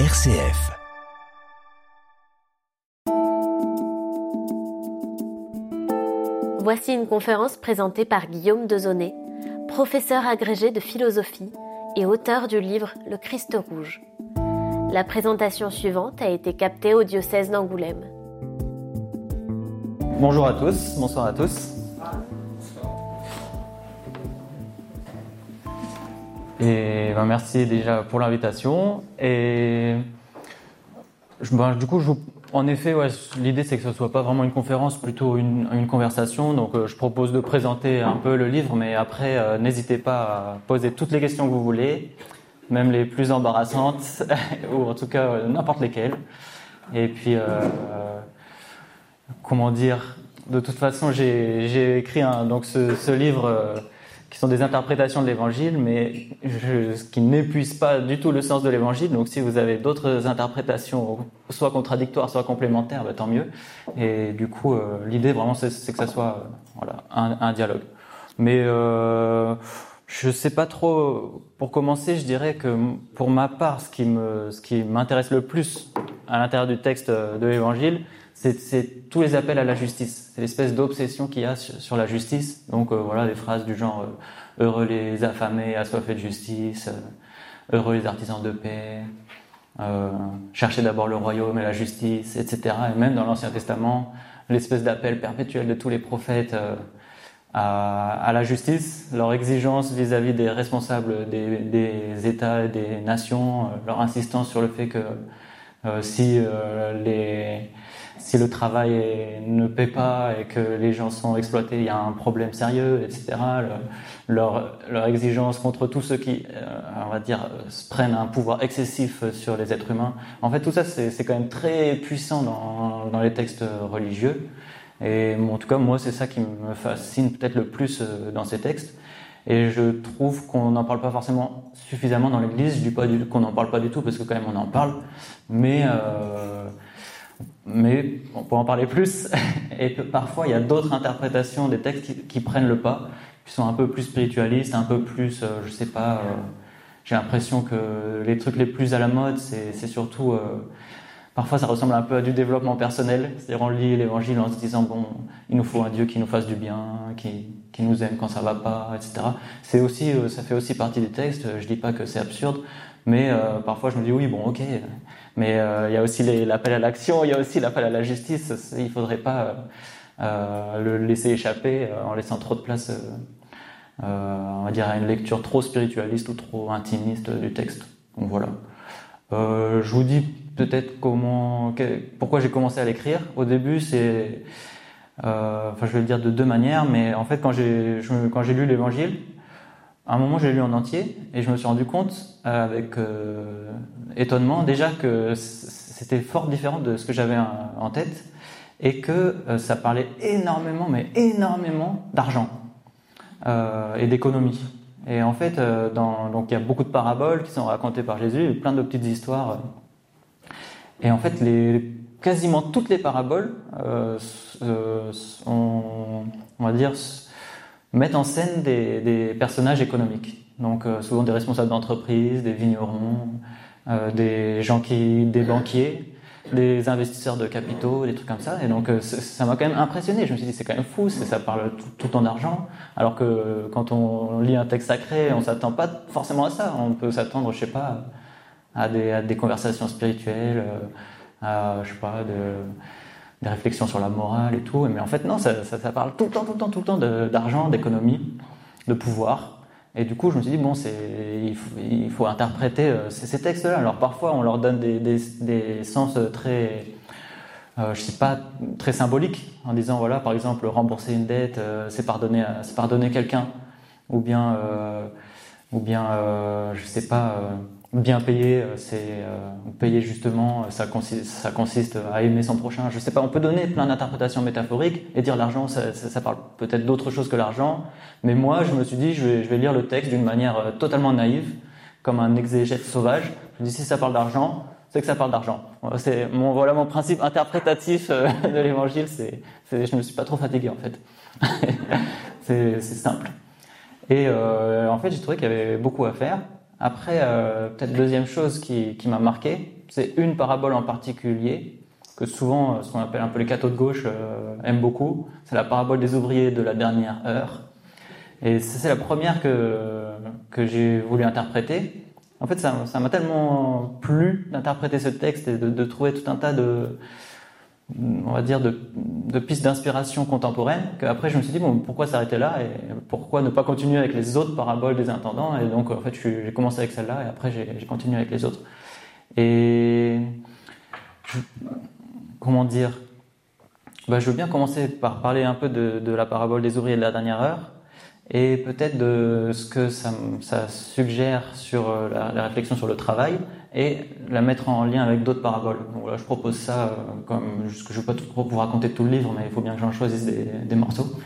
RCF. Voici une conférence présentée par Guillaume Dezonnet, professeur agrégé de philosophie et auteur du livre Le Christ rouge. La présentation suivante a été captée au diocèse d'Angoulême. Bonjour à tous, bonsoir à tous. Et ben, merci déjà pour l'invitation. Et ben, du coup, en effet, l'idée c'est que ce soit pas vraiment une conférence, plutôt une, conversation. Donc, euh, je propose de présenter un peu le livre, mais après, euh, n'hésitez pas à poser toutes les questions que vous voulez, même les plus embarrassantes, ou en tout cas euh, n'importe lesquelles. Et puis, comment dire De toute façon, j'ai écrit donc ce livre qui sont des interprétations de l'évangile, mais je, qui n'épuise pas du tout le sens de l'évangile. Donc si vous avez d'autres interprétations, soit contradictoires, soit complémentaires, bah, tant mieux. Et du coup, euh, l'idée vraiment, c'est que ça soit euh, voilà, un, un, dialogue. Mais euh, je sais pas trop. Pour commencer, je dirais que pour ma part, ce qui me, ce qui m'intéresse le plus à l'intérieur du texte de l'évangile, c'est tous les appels à la justice. C'est l'espèce d'obsession qu'il y a sur, la justice. Donc euh, voilà, des phrases du genre euh, heureux les affamés, assoiffés de justice, euh, heureux les artisans de paix, cherchez d'abord le royaume et la justice, etc. Et même dans l'Ancien Testament, l'espèce d'appel perpétuel de tous les prophètes à, la justice, leur exigence vis-à-vis -vis des responsables des, des, États et des nations, leur insistance sur le fait que si les si le travail ne paie pas et que les gens sont exploités, il y a un problème sérieux, etc. leur, exigence contre tous ceux qui, euh, on va dire, prennent un pouvoir excessif sur les êtres humains. En fait, tout ça, c'est quand même très puissant dans, les textes religieux. Et en tout cas, moi, c'est ça qui me fascine peut-être le plus euh, dans ces textes. Et je trouve qu'on n'en parle pas forcément suffisamment dans l'Église. Je dis pas qu'on n'en parle pas du tout parce que quand même on en parle, mais euh, mais on peut en parler plus. Et parfois, il y a d'autres interprétations des textes qui, prennent le pas, qui sont un peu plus spiritualistes, un peu plus, euh, je sais pas. Euh, j'ai l'impression que les trucs les plus à la mode, c'est surtout. Euh, parfois, ça ressemble un peu à du développement personnel. C'est-à-dire, on lit l'Évangile en se disant bon, il nous faut un Dieu qui nous fasse du bien, qui, qui nous aime quand ça va pas, etc. C'est aussi, ça fait aussi partie des textes. Je dis pas que c'est absurde, mais parfois, je me dis oui, bon, ok mais euh, il y a aussi l'appel à l'action, il y a aussi l'appel à la justice. Il ne faudrait pas euh, le laisser échapper euh, en laissant trop de place, on va dire, à une lecture trop spiritualiste ou trop intimiste du texte. Donc voilà. je vous dis peut-être comment, pourquoi j'ai commencé à l'écrire. Au début, c'est, enfin, je vais le dire de deux manières, mais en fait, quand j'ai lu l'Évangile, un moment, j'ai lu en entier et je me suis rendu compte, euh, avec euh, étonnement, déjà que c'était fort différent de ce que j'avais en tête et que euh, ça parlait énormément, mais énormément d'argent et d'économie. Et en fait, donc il y a beaucoup de paraboles qui sont racontées par Jésus, plein de petites histoires. Et en fait, quasiment toutes les paraboles, sont, on va dire, mettent en scène des, personnages économiques. Donc euh, souvent des responsables d'entreprise, des vignerons, euh, des gens qui, des banquiers, des investisseurs de capitaux, des trucs comme ça. Et donc euh, ça m'a quand même impressionné. Je me suis dit c'est quand même fou, ça parle tout, tout le temps d'argent. Alors que quand on lit un texte sacré, on s'attend pas forcément à ça. On peut s'attendre, je sais pas, à des, à des conversations spirituelles, à je sais pas de des réflexions sur la morale et tout. Mais en fait, non, ça, ça, parle tout le temps, tout le temps, tout le temps d'argent, d'économie, de pouvoir. Et du coup, je me suis dit, bon, il, faut, il faut interpréter euh, ces, textes-là. Alors parfois, on leur donne des, des, des sens très, euh, je sais pas, très symboliques, en disant, voilà, par exemple, rembourser une dette, euh, c'est pardonner, pardonner quelqu'un. Ou bien, euh, ou bien, je sais pas, bien payer, euh, c'est euh, payer justement, ça consiste, ça consiste à aimer son prochain. Je sais pas, on peut donner plein d'interprétations métaphoriques et dire l'argent, ça, parle peut-être d'autre chose que l'argent. Mais moi, je me suis dit, je vais, lire le texte d'une manière euh, totalement naïve, comme un exégète sauvage. Je me dis, si ça parle d'argent, c'est que ça parle d'argent. C'est mon voilà mon principe interprétatif de l'évangile. C'est, je me suis pas trop fatigué en fait. c'est simple. Et euh, en fait, j'ai trouvé qu'il y avait beaucoup à faire Après, euh, peut-être deuxième chose qui, m'a marqué, c'est une parabole en particulier que souvent, ce qu'on appelle un peu les cathos de gauche aiment beaucoup. C'est la parabole des ouvriers de la dernière heure. Et c'est la première que, que j'ai voulu interpréter. En fait, ça m'a tellement plu d'interpréter ce texte et de, trouver tout un tas de, on va dire, de, pistes d'inspiration contemporaine, qu'après je me suis dit, bon, pourquoi s'arrêter là et pourquoi ne pas continuer avec les autres paraboles des intendants? Et donc, en fait, j'ai commencé avec celle-là et après j'ai continué avec les autres. Et comment dire? Bah, Je veux bien commencer par parler un peu de la parabole des ouvriers de la dernière heure et peut-être de ce que ça, suggère sur euh, la, la, réflexion sur le travail et la mettre en lien avec d'autres paraboles. Donc voilà, je propose ça euh, comme je ne vais pas trop vous raconter tout le livre, mais il faut bien que j'en choisisse des, morceaux.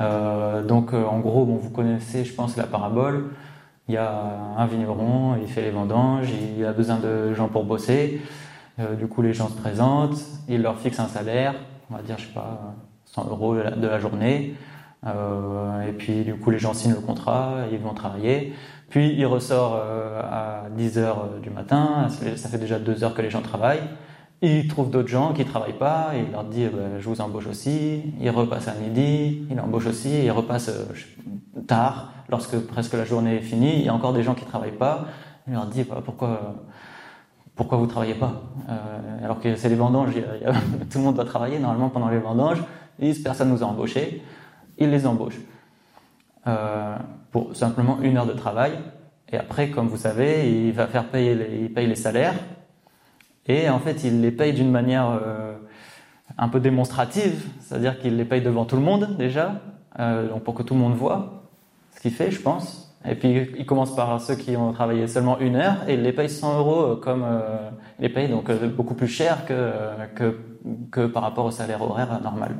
Euh, donc en gros, bon, vous connaissez, je pense, la parabole. Il y a un vigneron, il fait les vendanges, il a besoin de gens pour bosser. Du coup, les gens se présentent, il leur fixe un salaire, on va dire, je sais pas, 100 euros de la journée. Euh, et puis du coup les gens signent le contrat, ils vont travailler. Puis il ressort euh, à 10 heures du matin, ça fait déjà deux heures que les gens travaillent. Il trouve d'autres gens qui travaillent pas, il leur dit bah, je vous embauche aussi. Il repasse à midi, il embauche aussi, il repasse euh, tard, lorsque presque la journée est finie. Il y a encore des gens qui travaillent pas. Il leur dit bah, pourquoi pourquoi vous travaillez pas? Euh, Alors que c'est les vendanges, y a, y a, tout le monde doit travailler normalement pendant les vendanges. Ils disent personne nous a embauchés il les embauche euh, pour simplement une heure de travail. Et après, comme vous savez, il va faire payer les, il paye les salaires. Et en fait, il les paye d'une manière euh, un peu démonstrative, c'est-à-dire qu'il les paye devant tout le monde déjà, euh, donc pour que tout le monde voit ce qu'il fait, je pense. Et puis il commence par ceux qui ont travaillé seulement une heure et il les paye 100 euros comme il les paye donc beaucoup plus cher que, que par rapport au salaire horaire normal.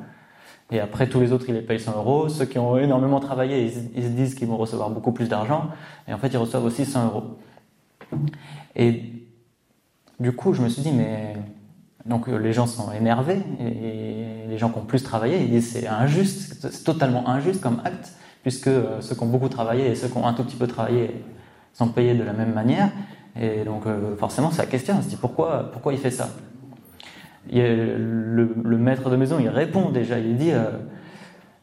Et après, tous les autres, ils les payent 100 euros. Ceux qui ont énormément travaillé, ils, se disent qu'ils vont recevoir beaucoup plus d'argent. Et en fait, ils reçoivent aussi 100 euros. Et du coup, je me suis dit, mais donc les gens sont énervés et les gens qui ont plus travaillé, ils disent c'est injuste, c'est totalement injuste comme acte, puisque ceux qui ont beaucoup travaillé et ceux qui ont un tout petit peu travaillé sont payés de la même manière. Et donc forcément, c'est la question. On se dit pourquoi, pourquoi il fait ça? Le, maître de maison, il répond déjà, il dit euh,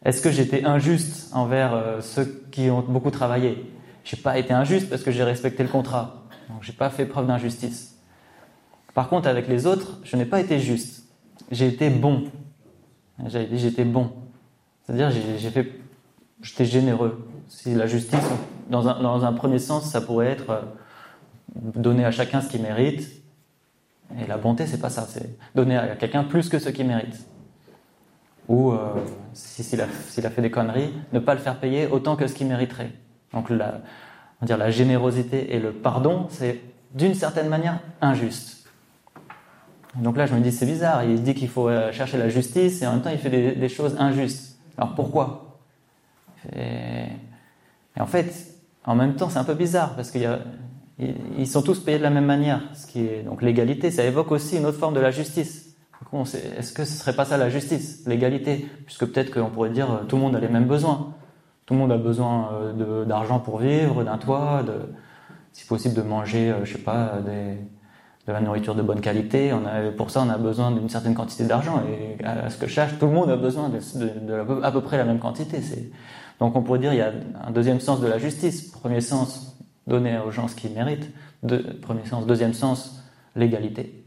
Est-ce que j'étais injuste envers euh, ceux qui ont beaucoup travaillé? J'ai pas été injuste parce que j'ai respecté le contrat. Donc j'ai pas fait preuve d'injustice. Par contre, avec les autres, je n'ai pas été juste. J'ai été bon. J'avais dit j'étais bon. C'est-à-dire j'ai fait, j'étais généreux. Si la justice, dans un, dans un premier sens, ça pourrait être euh, donner à chacun ce qu'il mérite, et la bonté, c'est pas ça, c'est donner à quelqu'un plus que ce qu'il mérite. Ou euh, s'il si, a, fait des conneries, ne pas le faire payer autant que ce qu'il mériterait. Donc la, on dire, la générosité et le pardon, c'est d'une certaine manière injuste. Donc là, je me dis, c'est bizarre. Il dit qu'il faut euh, chercher la justice et en même temps, il fait des, des choses injustes. Alors pourquoi? Et, et en fait, en même temps, c'est un peu bizarre parce qu'il y a ils sont tous payés de la même manière, ce qui est donc l'égalité. Ça évoque aussi une autre forme de la justice. Est-ce que ce serait pas ça la justice, l'égalité? Puisque peut-être qu'on pourrait dire tout le monde a les mêmes besoins. Tout le monde a besoin euh, d'argent pour vivre, d'un toit, si possible de manger, euh, je sais pas, de la nourriture de bonne qualité. Pour ça, on a besoin d'une certaine quantité d'argent. Et à ce que je cherche, tout le monde a besoin de, de à peu près la même quantité. Donc on pourrait dire il y a un deuxième sens de la justice. Premier sens, donner aux gens ce qu'ils méritent. Premier sens. Deuxième sens, l'égalité.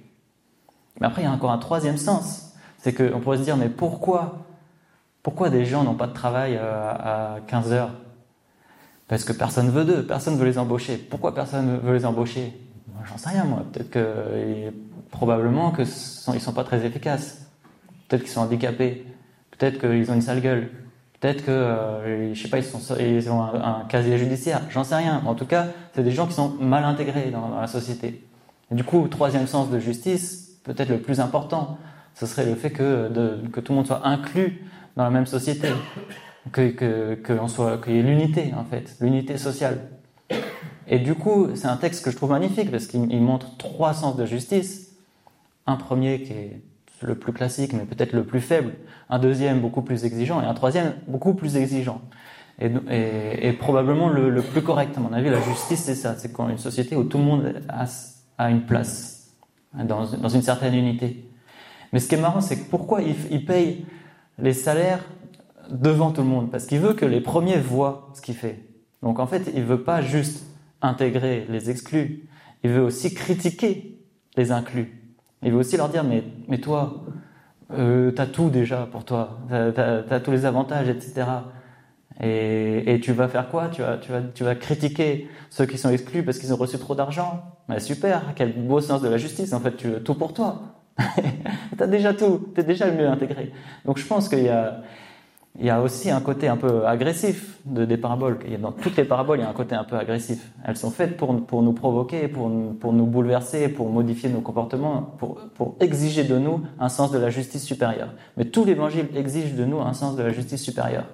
Mais après, il y a encore un troisième sens. C'est qu'on pourrait se dire, mais pourquoi Pourquoi des gens n'ont pas de travail à, à 15 heures? Parce que personne veut d'eux, personne veut les embaucher. Pourquoi personne veut les embaucher? J'en sais rien, moi. Peut-être que, probablement qu'ils ils sont pas très efficaces. Peut-être qu'ils sont handicapés. Peut-être qu'ils ont une sale gueule. Peut-être que, euh, je sais pas, ils, sont, ils ont un, casier judiciaire, j'en sais rien. En tout cas, c'est des gens qui sont mal intégrés dans, la société. Du coup, troisième sens de justice, peut-être le plus important, ce serait le fait que, que tout le monde soit inclus dans la même société, que que qu'il y ait l'unité en fait, l'unité sociale. Et du coup, c'est un texte que je trouve magnifique parce qu'il montre trois sens de justice. Un premier qui est le plus classique, mais peut-être le plus faible, un deuxième beaucoup plus exigeant, et un troisième beaucoup plus exigeant. Et, probablement le, plus correct, à mon avis, la justice, c'est ça. C'est quand une société où tout le monde a, une place, dans, une certaine unité. Mais ce qui est marrant, c'est que pourquoi il, il paye les salaires devant tout le monde? Parce qu'il veut que les premiers voient ce qu'il fait. Donc en fait, il veut pas juste intégrer les exclus, il veut aussi critiquer les inclus. Il veut aussi leur dire, mais, mais toi, euh, t'as tout déjà pour toi, t'as as, tous les avantages, etc. Et, et, tu vas faire quoi? Tu vas, tu, vas, tu vas critiquer ceux qui sont exclus parce qu'ils ont reçu trop d'argent bah, Super, quel beau sens de la justice, en fait, tu veux tout pour toi. t'as déjà tout, t'es déjà le mieux intégré. Donc je pense qu'il y a, il y a aussi un côté un peu agressif de, des paraboles. Dans toutes les paraboles, il y a un côté un peu agressif. Elles sont faites pour, nous provoquer, pour, nous bouleverser, pour modifier nos comportements, pour, pour exiger de nous un sens de la justice supérieure. Mais tout l'évangile exige de nous un sens de la justice supérieure.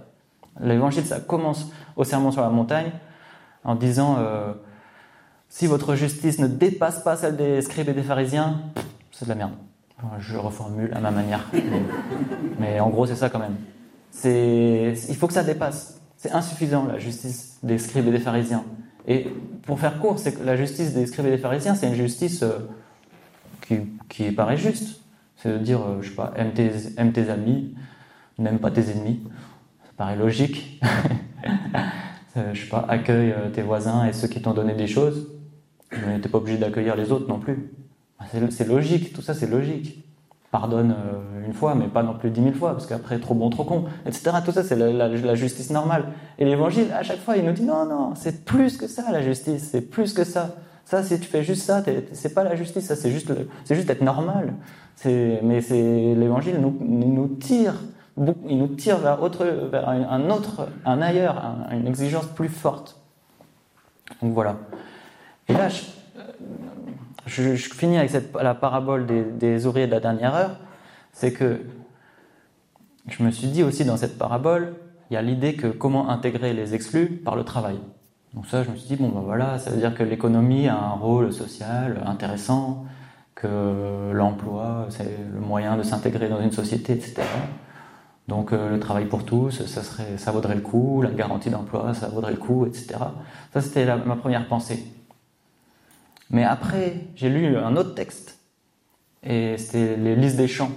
L'évangile, ça commence au sermon sur la montagne en disant euh, si votre justice ne dépasse pas celle des scribes et des pharisiens, c'est de la merde. Je reformule à ma manière. mais en gros, c'est ça quand même il faut que ça dépasse. C'est insuffisant la justice des scribes et des pharisiens. Et pour faire court, c'est que la justice des scribes et des pharisiens, c'est une justice euh, qui, qui, paraît juste. C'est de dire, euh, je sais pas, aime tes, aime tes amis, n'aime pas tes ennemis. Ça paraît logique. Euh, je sais pas, accueille tes voisins et ceux qui t'ont donné des choses. Mais t'es pas obligé d'accueillir les autres non plus. C'est logique, tout ça c'est logique pardonne euh, une fois, mais pas non plus dix mille fois, parce qu'après, trop bon, trop con, etc. Tout ça, c'est la, justice normale. Et l'évangile, à chaque fois, il nous dit non, non, c'est plus que ça, la justice, c'est plus que ça. Ça, si tu fais juste ça, c'est pas la justice, ça, c'est juste, c'est juste être normal. Mais c'est l'évangile nous, nous tire, il nous tire vers, autre, vers un autre, un ailleurs, une exigence plus forte. Donc voilà. Et là, je, je, finis avec la parabole des, ouvriers de la dernière heure, c'est que je me suis dit aussi dans cette parabole, il y a l'idée que comment intégrer les exclus par le travail. Donc ça, je me suis dit, bon ben voilà, ça veut dire que l'économie a un rôle social intéressant, que l'emploi, c'est le moyen de s'intégrer dans une société, etc. Donc euh, le travail pour tous, ça vaudrait le coup, la garantie d'emploi, ça vaudrait le coup, etc. Ça, c'était ma première pensée. Mais après, j'ai lu un autre texte, et c'était les listes des champs,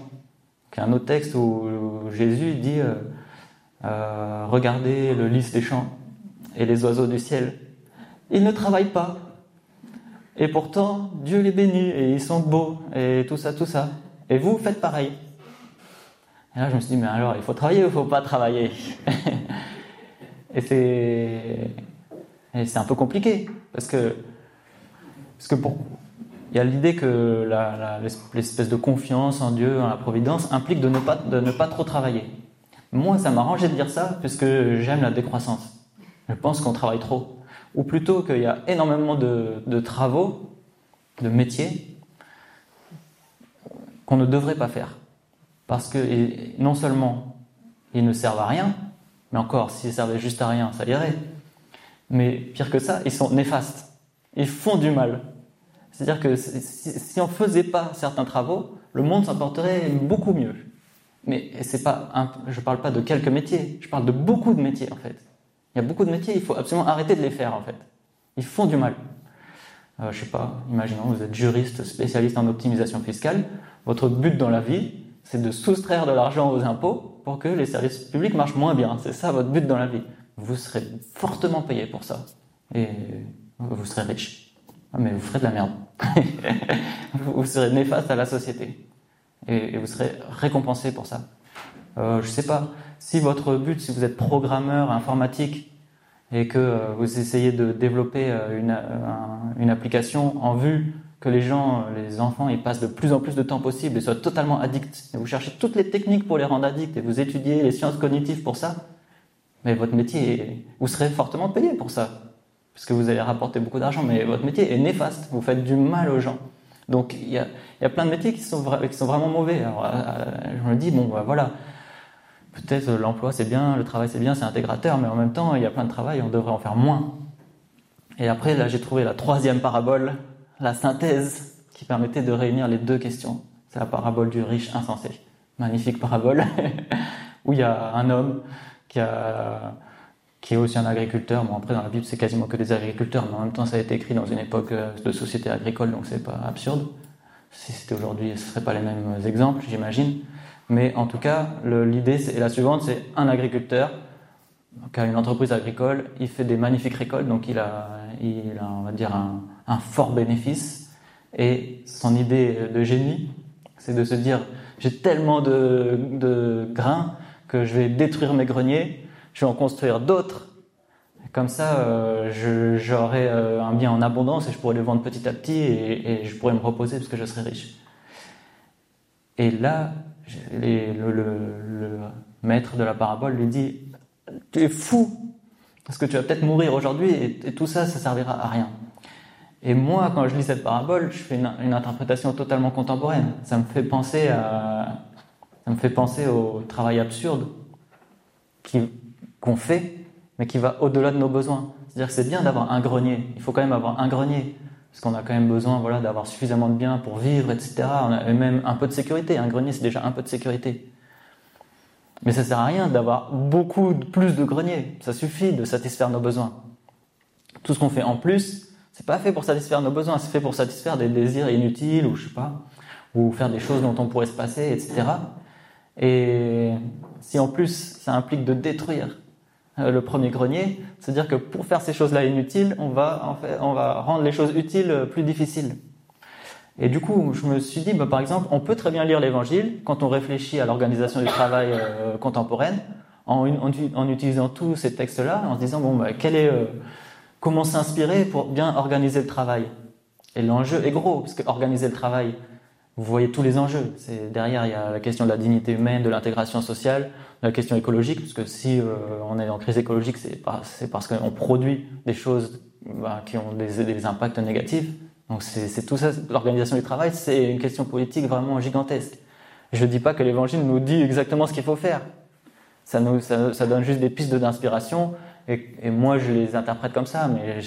qui est un autre texte où Jésus dit euh, euh, Regardez le lys des champs et les oiseaux du ciel. Ils ne travaillent pas. Et pourtant, Dieu les bénit, et ils sont beaux, et tout ça, tout ça. Et vous, faites pareil. Et là, je me suis dit, mais alors, il faut travailler ou il ne faut pas travailler? Et c'est. c'est un peu compliqué, parce que parce que pour, il y a l'idée que l'espèce de confiance en Dieu, en la providence, implique de ne pas, trop travailler. Moi, ça m'arrangeait de dire ça, puisque j'aime la décroissance. Je pense qu'on travaille trop. Ou plutôt qu'il y a énormément de travaux, de métiers, qu'on ne devrait pas faire. Parce que non seulement ils ne servent à rien, mais encore, s'ils servaient juste à rien, ça irait. Mais pire que ça, ils sont néfastes. Ils font du mal. C'est-à-dire que si, on ne faisait pas certains travaux, le monde s'en porterait beaucoup mieux. Mais c'est pas, je ne parle pas de quelques métiers, je parle de beaucoup de métiers en fait. Il y a beaucoup de métiers, il faut absolument arrêter de les faire en fait. Ils font du mal. Euh, je sais pas, imaginons vous êtes juriste spécialiste en optimisation fiscale. Votre but dans la vie, c'est de soustraire de l'argent aux impôts pour que les services publics marchent moins bien. C'est ça votre but dans la vie. Vous serez fortement payé pour ça. Et vous serez riche. Ah, mais vous ferez de la merde. vous serez néfaste à la société. Et, vous serez récompensé pour ça. Euh, je sais pas, si votre but, si vous êtes programmeur informatique et que euh, vous essayez de développer euh, une, une, application en vue que les gens, les enfants, ils passent de plus en plus de temps possible et soient totalement addicts, et vous cherchez toutes les techniques pour les rendre addicts et vous étudiez les sciences cognitives pour ça, mais votre métier, vous serez fortement payé pour ça parce que vous allez rapporter beaucoup d'argent, mais votre métier est néfaste, vous faites du mal aux gens. Donc il y a, y a, plein de métiers qui sont, qui sont vraiment mauvais. Alors je me dis, bon bah, voilà, peut-être l'emploi c'est bien, le travail c'est bien, c'est intégrateur, mais en même temps il y a plein de travail, on devrait en faire moins. Et après là j'ai trouvé la troisième parabole, la synthèse, qui permettait de réunir les deux questions. C'est la parabole du riche insensé. Magnifique parabole, où il y a un homme qui a qui est aussi un agriculteur. Bon, après, dans la Bible, c'est quasiment que des agriculteurs, mais en même temps, ça a été écrit dans une époque euh, de société agricole, donc c'est pas absurde. Si c'était aujourd'hui, ce ne seraient pas les mêmes exemples, j'imagine. Mais en tout cas, l'idée est la suivante, c'est un agriculteur qui a une entreprise agricole, il fait des magnifiques récoltes, donc il a, il a on va dire, un, fort bénéfice. Et son idée de génie, c'est de se dire, j'ai tellement de grains que je vais détruire mes greniers, je vais en construire d'autres. Comme ça, euh, j'aurai euh, un bien en abondance et je pourrai le vendre petit à petit et, et je pourrai me reposer parce que je serai riche. Et là, le, maître de la parabole lui dit Tu es fou Parce que tu vas peut-être mourir aujourd'hui et, et, tout ça, ça servira à rien. Et moi, quand je lis cette parabole, je fais une, une interprétation totalement contemporaine. Ça me fait penser à, ça me fait penser au travail absurde qu'on fait, mais qui va au-delà de nos besoins. C'est-à-dire que c'est bien d'avoir un grenier. Il faut quand même avoir un grenier. Parce qu'on a quand même besoin voilà, d'avoir suffisamment de biens pour vivre, etc. On a même un peu de sécurité. Un grenier, c'est déjà un peu de sécurité. Mais ça sert à rien d'avoir beaucoup plus de greniers. Ça suffit de satisfaire nos besoins. Tout ce qu'on fait en plus, c'est pas fait pour satisfaire nos besoins, c'est fait pour satisfaire des désirs inutiles ou je sais pas, ou faire des choses dont on pourrait se passer, etc. Et si en plus ça implique de détruire le premier grenier, c'est-à-dire que pour faire ces choses-là inutiles, on va, en fait, on va rendre les choses utiles euh, plus difficiles. Et du coup, je me suis dit, bah, par exemple, on peut très bien lire l'Évangile quand on réfléchit à l'organisation du travail euh, contemporaine, en, utilisant tous ces textes-là, en se disant, bon, bah, quel est, comment s'inspirer pour bien organiser le travail. Et l'enjeu est gros, parce que organiser le travail, vous voyez tous les enjeux. C'est derrière, il y a la question de la dignité humaine, de l'intégration sociale, la question écologique, parce que si euh, on est en crise écologique, c'est parce qu'on produit des choses bah, qui ont des, impacts négatifs. Donc c'est tout ça. L'organisation du travail, c'est une question politique vraiment gigantesque. Je ne dis pas que l'Évangile nous dit exactement ce qu'il faut faire. Ça, nous, ça donne juste des pistes d'inspiration et, moi, je les interprète comme ça, mais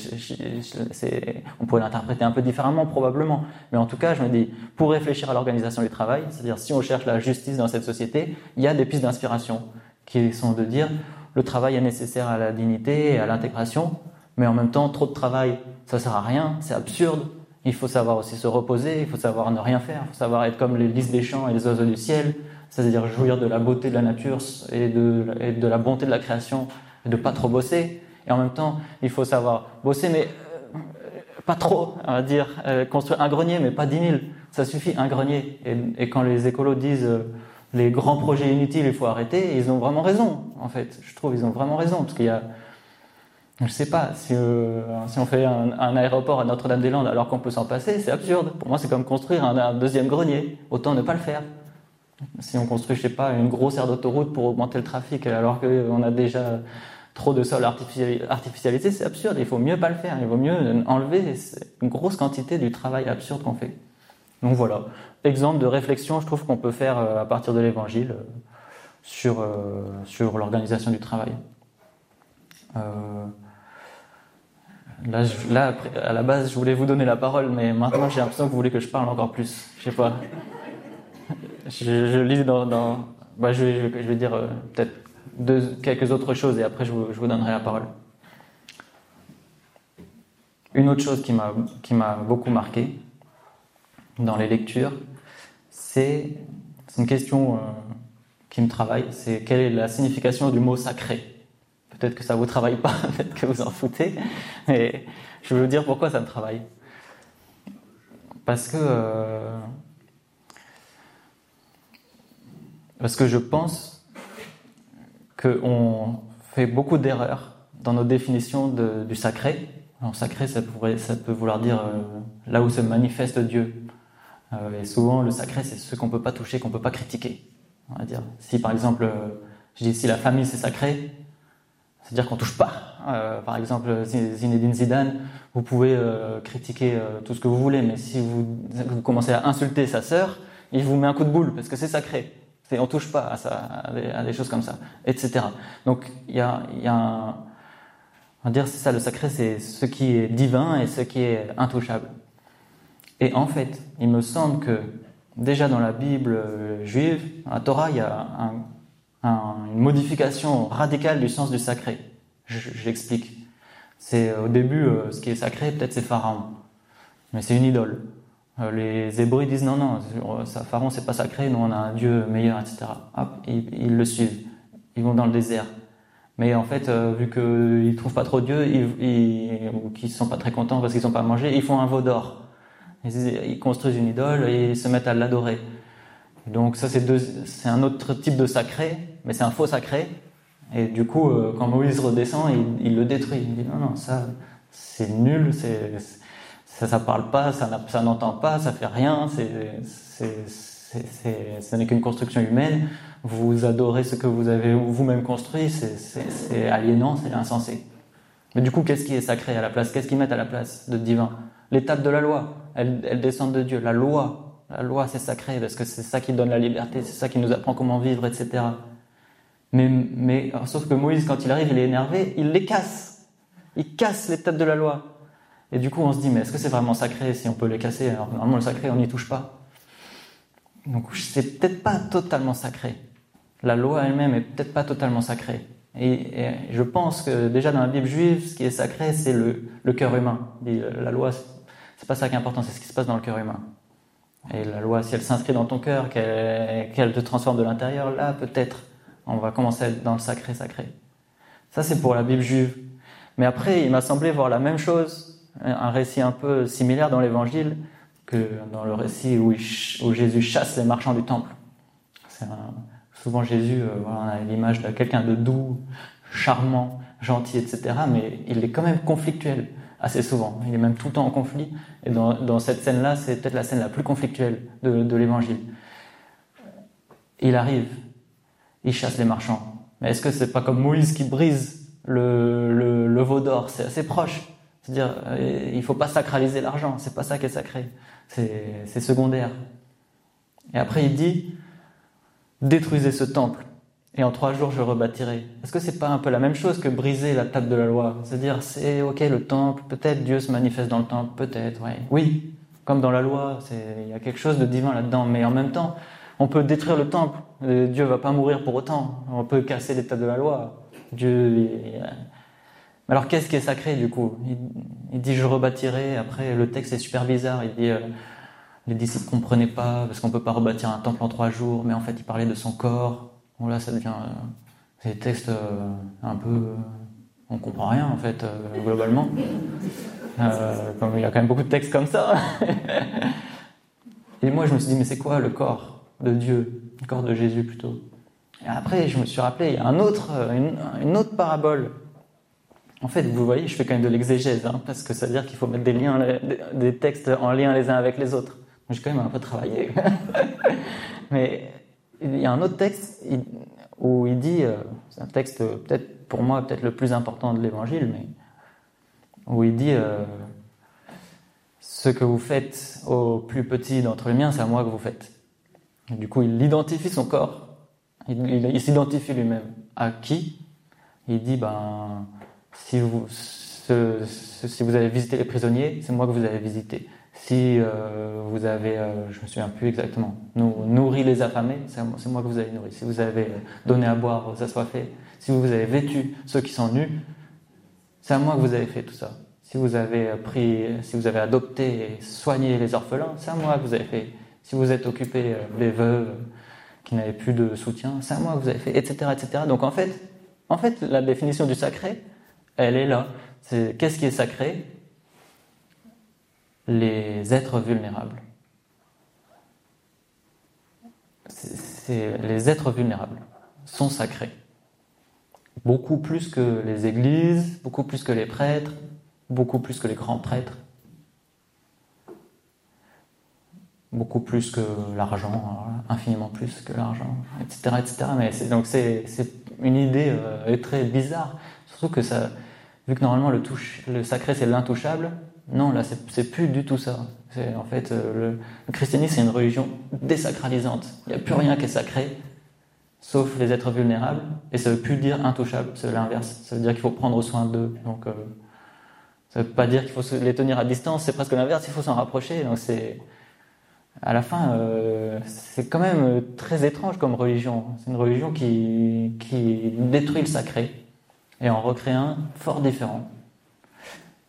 on pourrait l'interpréter un peu différemment probablement. Mais en tout cas, je me dis, pour réfléchir à l'organisation du travail, c'est-à-dire si on cherche la justice dans cette société, il y a des pistes d'inspiration qui sont de dire, le travail est nécessaire à la dignité et à l'intégration, mais en même temps, trop de travail, ça sert à rien, c'est absurde. Il faut savoir aussi se reposer, il faut savoir ne rien faire, il faut savoir être comme les lys des champs et les oiseaux du ciel, c'est-à-dire jouir de la beauté de la nature et de, et de la bonté de la création de pas trop bosser. Et en même temps, il faut savoir bosser, mais euh, pas trop, on va dire. Euh, construire un grenier, mais pas 10 000. Ça suffit, un grenier. Et, quand les écolos disent euh, les grands projets inutiles, il faut arrêter, ils ont vraiment raison, en fait. Je trouve ils ont vraiment raison, parce qu'il y a... Je sais pas, si, si on fait un, aéroport à Notre-Dame-des-Landes alors qu'on peut s'en passer, c'est absurde. Pour moi, c'est comme construire un, un, deuxième grenier. Autant ne pas le faire. Si on construit, je sais pas, une grosse aire d'autoroute pour augmenter le trafic, alors qu'on a déjà trop de sol artificialisé, c'est absurde. Il faut mieux pas le faire. Il vaut mieux enlever une grosse quantité du travail absurde qu'on fait. Donc voilà, exemple de réflexion, je trouve qu'on peut faire euh, à partir de l'Évangile euh, sur euh, sur l'organisation du travail. là, là, à la base, je voulais vous donner la parole, mais maintenant j'ai l'impression que vous voulez que je parle encore plus. Je sais pas. Je, lis dans, bah, je, je, vais dire peut-être quelques autres choses et après je vous, donnerai la parole. Une autre chose qui m'a, beaucoup marqué dans les lectures, c'est, une question euh, qui me travaille, c'est quelle est la signification du mot sacré Peut-être que ça vous travaille pas, peut-être que vous en foutez, mais je vais vous dire pourquoi ça me travaille. Parce que, euh, parce que je pense qu'on fait beaucoup d'erreurs dans nos définitions du sacré. Alors, sacré, ça, pourrait, ça peut vouloir dire euh, là où se manifeste Dieu. Euh, et souvent, le sacré, c'est ce qu'on peut pas toucher, qu'on peut pas critiquer. On va dire. Si par exemple, euh, je dis si la famille c'est sacré, c'est-à-dire qu'on touche pas. par exemple, Zinedine Zidane, vous pouvez critiquer tout ce que vous voulez, mais si vous, vous commencez à insulter sa sœur, il vous met un coup de boule parce que c'est sacré on touche pas à, ça, à, des, choses comme ça, etc. Donc il y a, y a un, on va dire c'est ça le sacré, c'est ce qui est divin et ce qui est intouchable. Et en fait, il me semble que déjà dans la Bible juive, à Torah, il y a une modification radicale du sens du sacré. J'explique. C'est au début, ce qui est sacré, peut-être c'est Pharaon, mais c'est une idole. Les Hébreux disent non, non, Pharaon c'est pas sacré, nous on a un Dieu meilleur, etc. Hop, ils, le suivent. Ils vont dans le désert. Mais en fait, vu qu'ils trouvent pas trop Dieu, ils, ou qu'ils sont pas très contents parce qu'ils n'ont pas mangé, ils font un veau d'or. Ils, construisent une idole et ils se mettent à l'adorer. Donc ça, c'est un autre type de sacré, mais c'est un faux sacré. Et du coup, euh, quand Moïse redescend, il, le détruit. Il dit non, non, ça, c'est nul, c'est, ça, ça parle pas, ça, n'entend pas, ça fait rien, c'est, ce n'est qu'une construction humaine. Vous adorez ce que vous avez vous-même construit, c'est aliénant, c'est insensé. Mais du coup, qu'est-ce qui est sacré à la place? Qu'est-ce qu'ils mettent à la place de divin? L'étape de la loi, elle, elle descend de Dieu. La loi, la loi, c'est sacré parce que c'est ça qui donne la liberté, c'est ça qui nous apprend comment vivre, etc. Mais, mais sauf que Moïse, quand il arrive, il est énervé, il les casse. Il casse les de la loi. Et du coup, on se dit, mais est-ce que c'est vraiment sacré si on peut les casser Alors normalement, le sacré, on n'y touche pas. Donc, c'est peut-être pas totalement sacré. La loi elle-même est peut-être pas totalement sacrée. Et, je pense que déjà dans la Bible juive, ce qui est sacré, c'est le, cœur humain. La loi, c'est pas ça qui est important, c'est ce qui se passe dans le cœur humain. Et la loi, si elle s'inscrit dans ton cœur, qu'elle te transforme de l'intérieur, là, peut-être, on va commencer à être dans le sacré sacré. Ça, c'est pour la Bible juive. Mais après, il m'a semblé voir la même chose, un récit un peu similaire dans l'Évangile, que dans le récit où, Jésus chasse les marchands du temple. souvent Jésus, euh, voilà, on a l'image de quelqu'un de doux, charmant, gentil, etc. Mais il est quand même conflictuel assez souvent. Il est même tout le temps en conflit. Et dans, cette scène-là, c'est peut-être la scène la plus conflictuelle de, l'évangile. Il arrive, il chasse les marchands. Mais est-ce que c'est pas comme Moïse qui brise le, le veau d'or? C'est assez proche. C'est-à-dire, euh, il faut pas sacraliser l'argent. C'est pas ça qui est sacré. C'est secondaire. Et après, il dit, détruisez ce temple et en trois jours je rebâtirai. Est-ce que c'est pas un peu la même chose que briser la table de la loi? C'est-à-dire, c'est ok le temple, peut-être Dieu se manifeste dans le temple, peut-être, ouais. oui, comme dans la loi, il y a quelque chose de divin là-dedans, mais en même temps, on peut détruire le temple, Dieu va pas mourir pour autant, on peut casser les tables de la loi, Dieu. Alors qu'est-ce qui est sacré du coup? Il, dit je rebâtirai. Après le texte est super bizarre. Il dit euh, les disciples comprenaient pas parce qu'on peut pas rebâtir un temple en trois jours, mais en fait il parlait de son corps. Bon, là, ça devient euh, des textes euh, un peu. Euh, on comprend rien, en fait, globalement. comme il y a quand même beaucoup de textes comme ça. Et moi, je me suis dit, mais c'est quoi le corps de Dieu? Le corps de Jésus, plutôt. Et après, je me suis rappelé, il y a un autre, une, autre parabole. En fait, vous voyez, je fais quand même de l'exégèse, hein, parce que ça veut dire qu'il faut mettre des liens, des textes en lien les uns avec les autres. J'ai quand même un peu travaillé. mais il y a un autre texte où il dit, euh, c'est un texte peut-être pour moi peut-être le plus important de l'Évangile, mais où il dit euh, ce que vous faites au plus petit d'entre les miens, c'est à moi que vous faites. du coup, il identifie son corps, il, s'identifie lui-même. À qui? Il dit, ben, si vous, si vous avez visité les prisonniers, c'est moi que vous avez visité. Si euh, vous avez, euh, je me souviens plus exactement, nourri les affamés, c'est moi que vous avez nourri. Si vous avez donné à boire aux assoiffés, si vous avez vêtu ceux qui sont nus, c'est à moi que vous avez fait tout ça. Si vous avez pris, si vous avez adopté et soigné les orphelins, c'est à moi que vous avez fait. Si vous êtes occupé des euh, veuves qui n'avaient plus de soutien, c'est à moi que vous avez fait, etc., etc. Donc en fait, en fait, la définition du sacré, elle est là. Qu'est-ce qui est sacré? Les êtres vulnérables. les êtres vulnérables sont sacrés. Beaucoup plus que les églises, beaucoup plus que les prêtres, beaucoup plus que les grands prêtres, beaucoup plus que l'argent, infiniment plus que l'argent, etc., etc. Mais donc c'est une idée euh, très bizarre, surtout que ça, vu que normalement le, touche, le sacré c'est l'intouchable, non, là, c'est plus du tout ça. En fait, euh, le, christianisme, c'est une religion désacralisante. Il n'y a plus rien qui est sacré, sauf les êtres vulnérables. Et ça veut plus dire intouchable, c'est l'inverse. Ça veut dire qu'il faut prendre soin d'eux. Donc, euh, veut pas dire qu'il faut les tenir à distance, c'est presque l'inverse, il faut s'en rapprocher. Donc, c'est. À la fin, euh, c'est quand même très étrange comme religion. C'est une religion qui, qui détruit le sacré. Et en recréer un fort différent.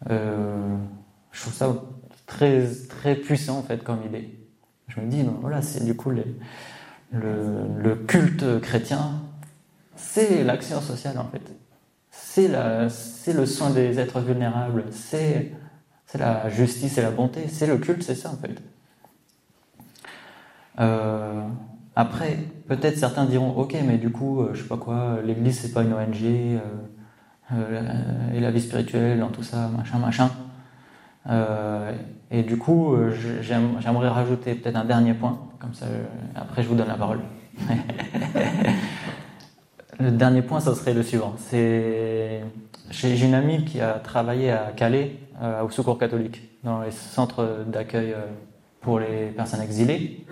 Euh, je trouve ça très, très puissant en fait comme idée. Je me dis, ben voilà, c'est du coup le, le, culte chrétien, c'est l'action sociale en fait. C'est le soin des êtres vulnérables, c'est la justice et la bonté, c'est le culte, c'est ça en fait. Euh, après, peut-être certains diront, ok, mais du coup, euh, je sais pas quoi, l'Église c'est pas une ONG, et la vie spirituelle, dans tout ça, machin, machin. et du coup, j'aimerais rajouter peut-être un dernier point, comme ça, après je vous donne la parole. le dernier point, ça serait le suivant. C'est j'ai une amie qui a travaillé à Calais, au Secours catholique, dans les centres d'accueil pour les personnes exilées.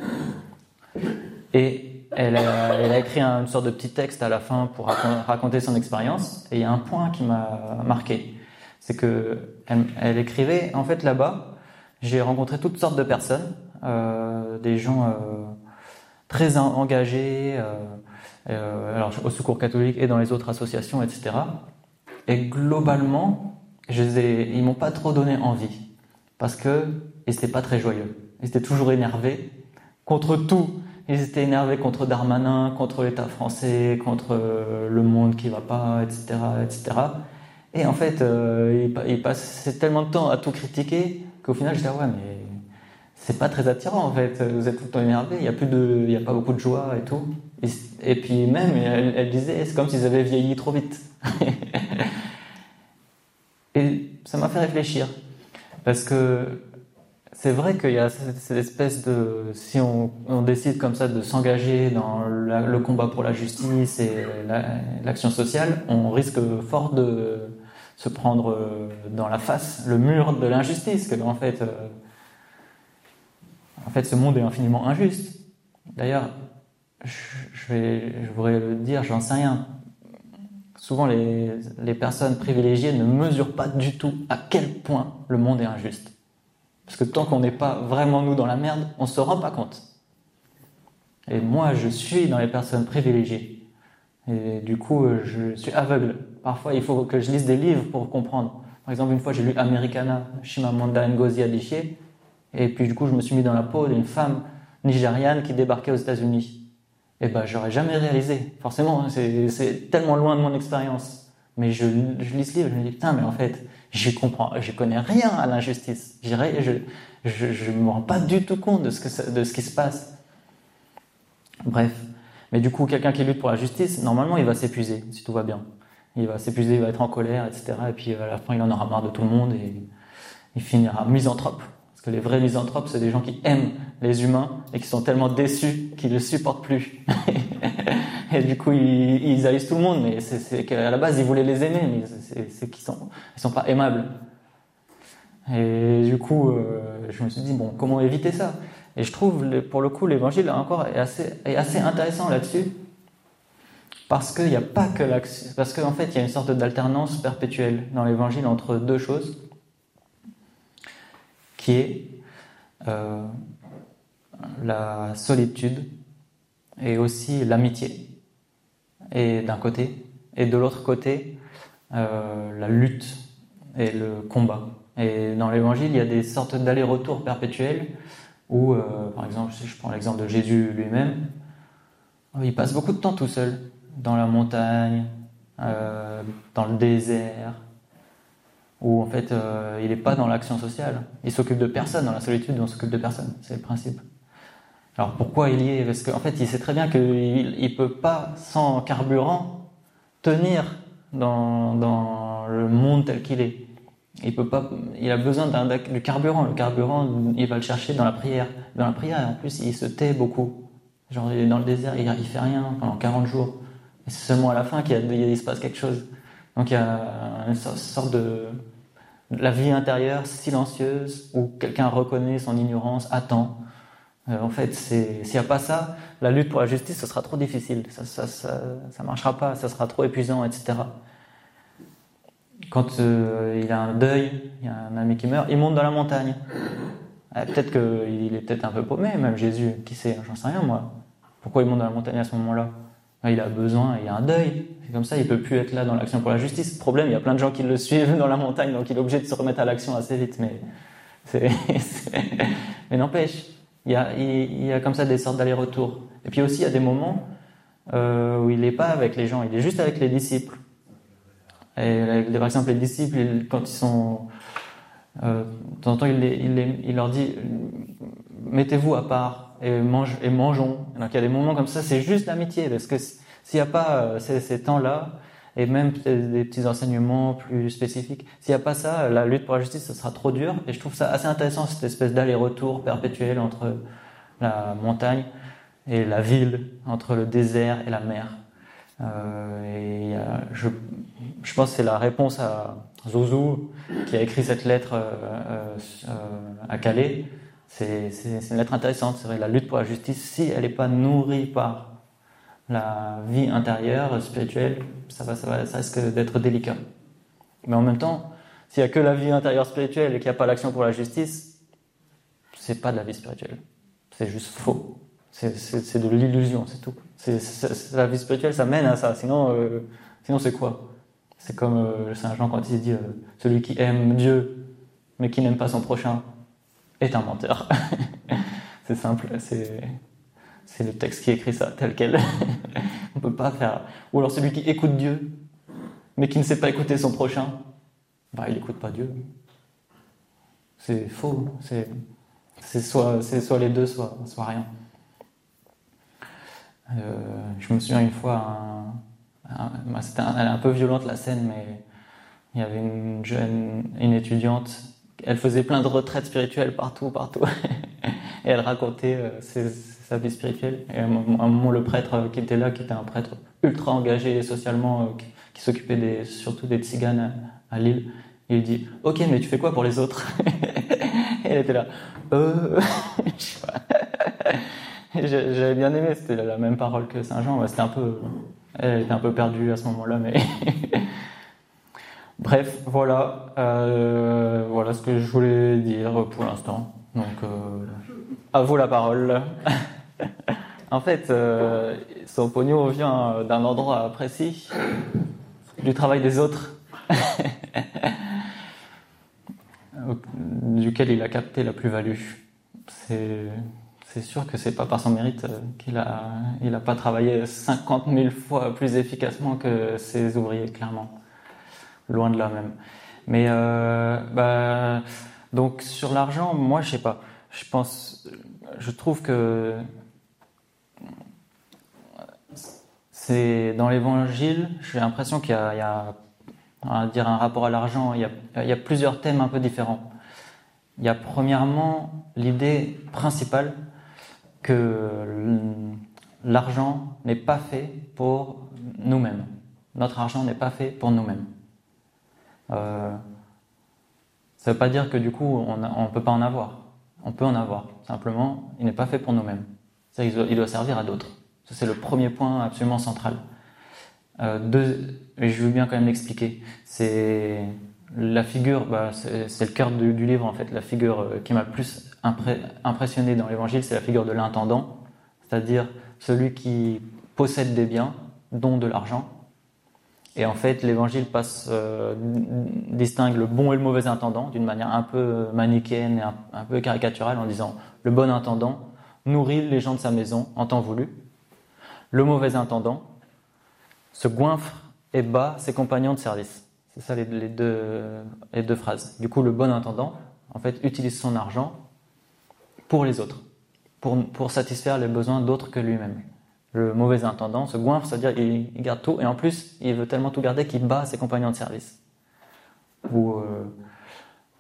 Et elle a, écrit une sorte de petit texte à la fin pour raconter son expérience. Et il y a un point qui m'a marqué. C'est que elle, écrivait, en fait, là-bas, j'ai rencontré toutes sortes de personnes, euh, des gens euh, très engagés, euh, alors au Secours catholique et dans les autres associations, etc. Et globalement, je les ils m'ont pas trop donné envie parce que ils n'étaient pas très joyeux. Ils étaient toujours énervés contre tout. Ils étaient énervés contre Darmanin, contre l'État français, contre euh, le monde qui va pas, etc., etc. Et en fait, euh, ils, passaient tellement de temps à tout critiquer qu'au final, je disais ouais, mais c'est pas très attirant en fait. Vous êtes tout le temps énervé, il y a a pas beaucoup de joie et tout. Et, puis même, elle disait, c'est comme s'ils avaient vieilli trop vite. et ça m'a fait réfléchir parce que c'est vrai qu'il y a cette espèce de, si on, décide comme ça de s'engager dans le combat pour la justice et l'action sociale, on risque fort de se prendre dans la face le mur de l'injustice, en fait, euh, en fait, ce monde est infiniment injuste. D'ailleurs, je, je voudrais le dire, j'en sais rien. Souvent, les personnes privilégiées ne mesurent pas du tout à quel point le monde est injuste. Parce que tant qu'on n'est pas vraiment nous dans la merde, on ne se rend pas compte. Et moi, je suis dans les personnes privilégiées. Et du coup, je suis aveugle. Parfois, il faut que je lise des livres pour comprendre. Par exemple, une fois, j'ai lu Americana, Shimamanda Ngozi Adichie. Et puis, du coup, je me suis mis dans la peau d'une femme nigériane qui débarquait aux États-Unis. Et ben, j'aurais jamais réalisé. Forcément, c'est tellement loin de mon expérience. Mais je, je lis ce livre, je me dis, putain, mais en fait, je comprends, je connais rien à l'injustice. Je, je, je me rends pas du tout compte de ce, que de ce qui se passe. Bref. Mais du coup, quelqu'un qui lutte pour la justice, normalement, il va s'épuiser, si tout va bien. Il va s'épuiser, il va être en colère, etc. Et puis, à la fin, il en aura marre de tout le monde et il finira misanthrope. Parce que les vrais misanthropes, c'est des gens qui aiment les humains et qui sont tellement déçus qu'ils ne supportent plus. et du coup, ils, ils haïssent tout le monde, mais c'est qu'à la base, ils voulaient les aimer, mais c'est qu'ils sont, ils sont pas aimables. Et du coup, euh, je me suis dit, bon, comment éviter ça? Et je trouve, pour le coup, l'évangile encore est assez, est assez intéressant là-dessus, parce qu'il n'y a pas que l'action, parce qu'en fait, il y a une sorte d'alternance perpétuelle dans l'évangile entre deux choses, qui est euh, la solitude et aussi l'amitié et d'un côté, et de l'autre côté, euh, la lutte et le combat. Et dans l'évangile, il y a des sortes d'allers-retours perpétuels où, euh, par exemple, si je prends l'exemple de Jésus lui-même, il passe beaucoup de temps tout seul, dans la montagne, dans le désert, où en fait il n'est pas dans l'action sociale. Il s'occupe de personne, dans la solitude, on s'occupe de personne, c'est le principe. Alors pourquoi il y est? Parce qu'en fait, il sait très bien qu'il ne peut pas, sans carburant, tenir dans, dans le monde tel qu'il est. Il peut pas, il a besoin du carburant. Le carburant, il va le chercher dans la prière. Dans la prière, en plus, il se tait beaucoup. Genre, il est dans le désert, il, il fait rien pendant 40 jours. Et c'est seulement à la fin qu'il il se passe quelque chose. Donc il y a une sorte de la vie intérieure silencieuse où quelqu'un reconnaît son ignorance, attend. Euh, en fait, s'il n'y a pas ça, la lutte pour la justice, ce sera trop difficile. Ça, ça, ça, marchera pas, ça sera trop épuisant, etc. Quand euh, il a un deuil, il y a un ami qui meurt, il monte dans la montagne. Euh, peut-être qu'il est peut-être un peu paumé, même Jésus, qui sait, j'en sais rien moi. Pourquoi il monte dans la montagne à ce moment-là? Il a besoin, il a un deuil. C'est comme ça, il peut plus être là dans l'action pour la justice. Problème, il y a plein de gens qui le suivent dans la montagne, donc il est obligé de se remettre à l'action assez vite. Mais c'est, n'empêche, il y a, comme ça des sortes d'aller-retour. Et puis aussi, il y a des moments euh, où il n'est pas avec les gens, il est juste avec les disciples. Et par exemple, les disciples, quand ils sont, euh, de temps en temps, il leur dit mettez-vous à part et, mange, et mangeons. Donc il y a des moments comme ça, c'est juste l'amitié, parce que s'il n'y a pas euh, ces, ces temps-là, et même des petits enseignements plus spécifiques, s'il n'y a pas ça, la lutte pour la justice, ce sera trop dur. Et je trouve ça assez intéressant, cette espèce d'aller-retour perpétuel entre la montagne et la ville, entre le désert et la mer. Euh, et je, je pense que c'est la réponse à Zouzou qui a écrit cette lettre euh, euh, à Calais c'est une lettre intéressante. C'est vrai, la lutte pour la justice, si elle n'est pas nourrie par la vie intérieure, spirituelle, ça, va, ça, va, ça risque d'être délicat. Mais en même temps, s'il n'y a que la vie intérieure spirituelle et qu'il n'y a pas l'action pour la justice, c'est pas de la vie spirituelle. C'est juste faux. C'est de l'illusion, c'est tout. La vie spirituelle, ça mène à ça. Sinon, euh, sinon c'est quoi? C'est comme euh, Saint Jean quand il dit euh, celui qui aime Dieu mais qui n'aime pas son prochain, est un menteur. c'est simple, c'est c'est le texte qui écrit ça tel quel. On peut pas faire. Ou alors celui qui écoute Dieu, mais qui ne sait pas écouter son prochain, bah il n'écoute pas Dieu. C'est faux. C'est c'est soit c'est soit les deux, soit soit rien. Euh, je me souviens une fois, un, elle est un peu violente la scène, mais il y avait une jeune, une étudiante elle faisait plein de retraites spirituelles partout, partout. et elle racontait euh, sa vie spirituelle. Et à un moment, le prêtre euh, qui était là, qui était un prêtre ultra engagé socialement, euh, qui, s'occupait surtout des tziganes à, Lille, il lui dit Ok, mais tu fais quoi pour les autres? Et elle était là Euh. J'avais bien aimé, c'était la même parole que Saint Jean. Elle était un peu perdue à ce moment-là, mais Bref, voilà, euh, voilà ce que je voulais dire pour l'instant. Donc, euh, à vous la parole. en fait, euh, son pognon vient d'un endroit précis, du travail des autres, duquel il a capté la plus-value. C'est, sûr que c'est pas par son mérite qu'il a, il a pas travaillé 50 000 fois plus efficacement que ses ouvriers, clairement loin de là même. Mais euh, bah, donc sur l'argent, moi je sais pas. Je pense, je trouve que c'est dans l'Évangile, j'ai l'impression qu'il y, a, on va dire un rapport à l'argent. Il, il y, a, plusieurs thèmes un peu différents. Il y a premièrement l'idée principale que l'argent n'est pas fait pour nous-mêmes. Notre argent n'est pas fait pour nous-mêmes. Euh, ça ne veut pas dire que du coup on ne peut pas en avoir. On peut en avoir. Simplement, il n'est pas fait pour nous-mêmes. Il doit servir à d'autres. Ça, c'est le premier point absolument central. Euh, deux, je veux bien quand même l'expliquer. C'est la figure, bah, c'est le cœur du, livre en fait. La figure euh, qui m'a plus impressionné dans l'évangile, c'est la figure de l'intendant, c'est-à-dire celui qui possède des biens, dont de l'argent, et en fait, l'évangile euh, distingue le bon et le mauvais intendant d'une manière un peu manichéenne et un, peu caricaturale en disant le bon intendant nourrit les gens de sa maison en temps voulu. Le mauvais intendant se goinfre et bat ses compagnons de service. C'est ça les, deux, les deux phrases. Du coup, le bon intendant, en fait, utilise son argent pour les autres, pour, pour satisfaire les besoins d'autres que lui-même le mauvais intendant se goinfre, c'est-à-dire qu'il garde tout, et en plus, il veut tellement tout garder qu'il bat ses compagnons de service. Ou euh,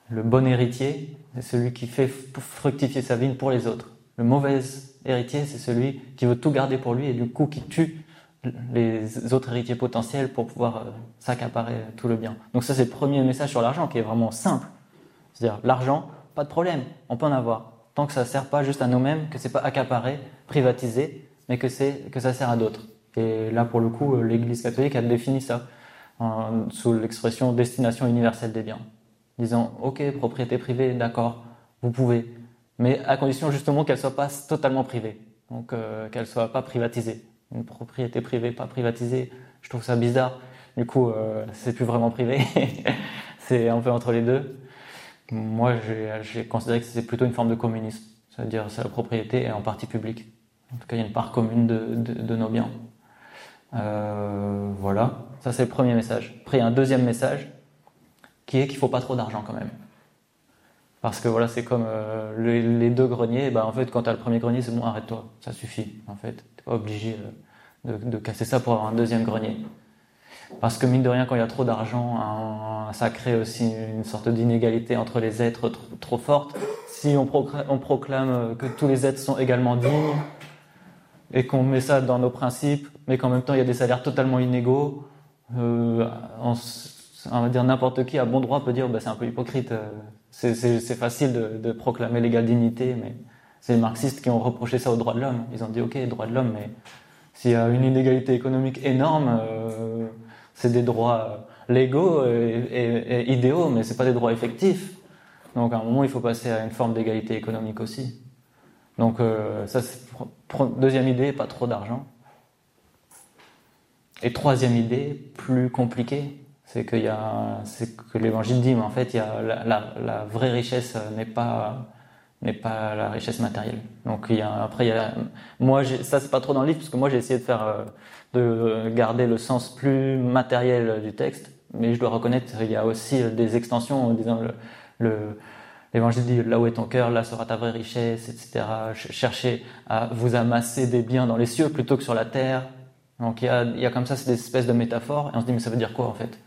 le bon héritier, c'est celui qui fait fructifier sa vigne pour les autres. Le mauvais héritier, c'est celui qui veut tout garder pour lui et du coup qui tue les autres héritiers potentiels pour pouvoir euh, s'accaparer tout le bien. Donc ça, c'est le premier message sur l'argent qui est vraiment simple. C'est-à-dire, l'argent, pas de problème, on peut en avoir. Tant que ça ne sert pas juste à nous-mêmes, que c'est pas accaparé, privatisé, mais que, que ça sert à d'autres. Et là, pour le coup, euh, l'Église catholique a défini ça sous l'expression destination universelle des biens, disant ok, propriété privée, d'accord, vous pouvez, mais à condition justement qu'elle soit pas totalement privée, donc euh, qu'elle soit pas privatisée. une propriété privée, pas privatisée. Je trouve ça bizarre. Du coup, euh, c'est plus vraiment privé. c'est un peu entre les deux. Moi, j'ai considéré que c'est plutôt une forme de communisme. C'est-à-dire, c'est la propriété est en partie publique. En tout cas, il y a une part commune de, nos biens. Euh, voilà. Ça, c'est le premier message. Après, il y a un deuxième message qui est qu'il faut pas trop d'argent quand même. Parce que voilà, c'est comme euh, les, deux greniers. Bah, en fait, quand tu as le premier grenier, c'est bon, arrête-toi, ça suffit. En fait, t'es pas obligé de, casser ça pour avoir un deuxième grenier. Parce que mine de rien, quand il y a trop d'argent, ça crée aussi une sorte d'inégalité entre les êtres trop, forte. Si on, proclame que tous les êtres sont également dignes et qu'on met ça dans nos principes, mais qu'en même temps il y a des salaires totalement inégaux, euh, on, va dire n'importe qui à bon droit peut dire bah, c'est un peu hypocrite. Euh, c'est facile de, proclamer l'égale dignité, mais c'est les marxistes qui ont reproché ça aux droits de l'homme. Ils ont dit ok, droits de l'homme, mais s'il y a une inégalité économique énorme, euh, c'est des droits légaux et, idéaux, mais c'est pas des droits effectifs. Donc à un moment, il faut passer à une forme d'égalité économique aussi. Donc euh, ça, c'est deuxième idée, pas trop d'argent. Et troisième idée, plus compliquée, c'est que l'Évangile dit, mais en fait, il y a la, vraie richesse n'est pas n'est pas la richesse matérielle. Donc il y a, après il y a, moi ça c'est pas trop dans le livre parce que moi j'ai essayé de faire euh, de garder le sens plus matériel du texte, mais je dois reconnaître qu'il y a aussi des extensions en disant le, L'évangile dit là où est ton cœur, là sera ta vraie richesse, etc. Cherchez à vous amasser des biens dans les cieux plutôt que sur la terre. Donc il y a, comme ça, c'est des espèces de métaphores, et on se dit mais ça veut dire quoi en fait?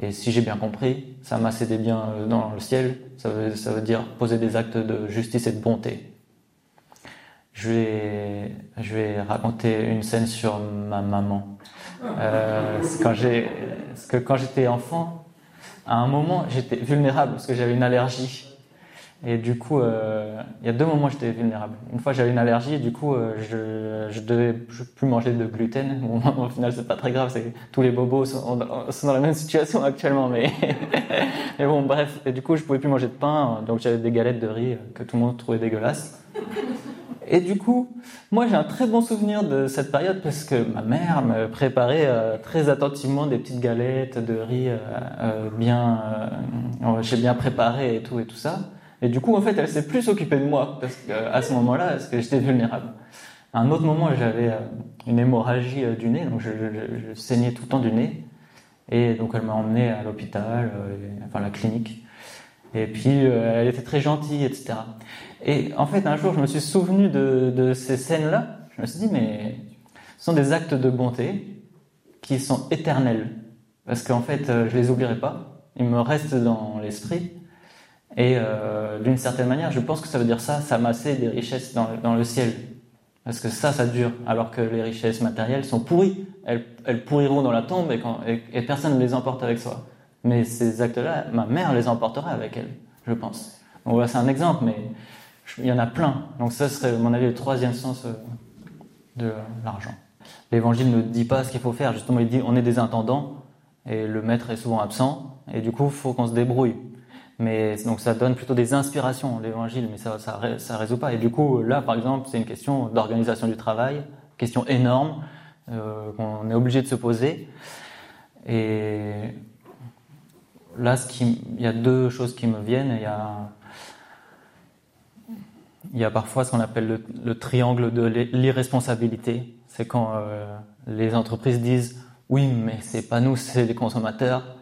Et si j'ai bien compris, s'amasser des biens euh, dans le ciel, ça veut, dire poser des actes de justice et de bonté. Je vais, je vais raconter une scène sur ma maman. Euh, quand quand j'étais enfant, à un moment, j'étais vulnérable parce que j'avais une allergie. Et du coup, euh, il y a deux moments j'étais vulnérable. Une fois, j'avais une allergie et du coup, euh, je, je devais plus manger de gluten. Au final, c'est pas très grave. Tous les bobos sont, dans la même situation actuellement, mais bon, bref. Et du coup, je pouvais plus manger de pain, donc j'avais des galettes de riz que tout le monde trouvait dégueulasses. Et du coup, moi, j'ai un très bon souvenir de cette période parce que ma mère me préparait euh, très attentivement des petites galettes de riz bien, j'ai bien préparé et tout et tout ça. Et du coup, en fait, elle s'est plus occupée de moi parce qu'à ce moment-là, parce que j'étais vulnérable. À un autre moment, j'avais euh, une hémorragie euh, du nez, donc je, saignais tout le temps du nez. Et donc, elle m'a emmené à l'hôpital, euh, enfin la clinique. Et puis, elle était très gentille, etc. Et en fait, un jour, je me suis souvenu de, de ces scènes-là. Je me suis dit, mais ce sont des actes de bonté qui sont éternels. Parce qu'en fait, je les oublierai pas. Ils me restent dans l'esprit. Et euh, d'une certaine manière, je pense que ça veut dire ça, s'amasser des richesses dans, le ciel. Parce que ça, ça dure. Alors que les richesses matérielles sont pourries. Elles, pourriront dans la tombe et, personne ne les emporte avec soi. Mais ces actes-là, ma mère les emportera avec elle, je pense. Donc voilà, c'est un exemple, mais il y en a plein. Donc ça serait, à mon avis, le troisième sens euh, de l'argent. L'évangile ne dit pas ce qu'il faut faire. Justement, il dit on est des intendants et le maître est souvent absent. Et du coup, il faut qu'on se débrouille. Mais donc ça donne plutôt des inspirations, l'évangile, mais ça, ça, résout pas. Et du coup, là, par exemple, c'est une question d'organisation du travail, question énorme euh, qu'on est obligé de se poser. Et là, ce qui, il y a deux choses qui me viennent. Il y a, il y a parfois ce qu'on appelle le, le, triangle de l'irresponsabilité. C'est quand euh, les entreprises disent oui, mais c'est pas nous, c'est les consommateurs.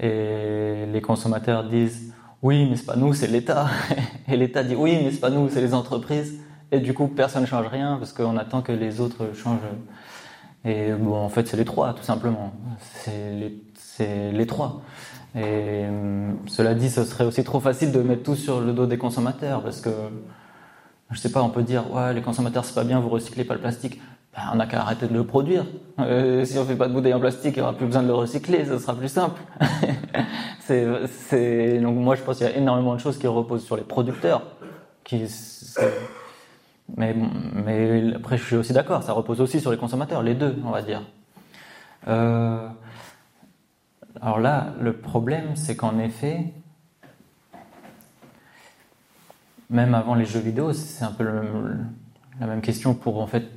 Et les consommateurs disent oui, mais c'est pas nous, c'est l'État. Et l'État dit oui, mais c'est pas nous, c'est les entreprises. Et du coup, personne ne change rien parce qu'on attend que les autres changent. Et bon, en fait, c'est les trois, tout simplement. C'est les, les, trois. Et euh, cela dit, ce serait aussi trop facile de mettre tout sur le dos des consommateurs parce que, je sais pas, on peut dire ouais, les consommateurs c'est pas bien, vous recyclez pas le plastique. Ben, on n'a qu'à arrêter de le produire. Euh, si on fait pas de bouteilles en plastique, il n'y aura plus besoin de le recycler, ce sera plus simple. donc moi je pense qu'il y a énormément de choses qui reposent sur les producteurs. Mais après je suis aussi d'accord, ça repose aussi sur les consommateurs, les deux, on va dire. Euh, alors là, le problème, c'est qu'en effet, même avant les jeux vidéo, c'est un peu la même question pour en fait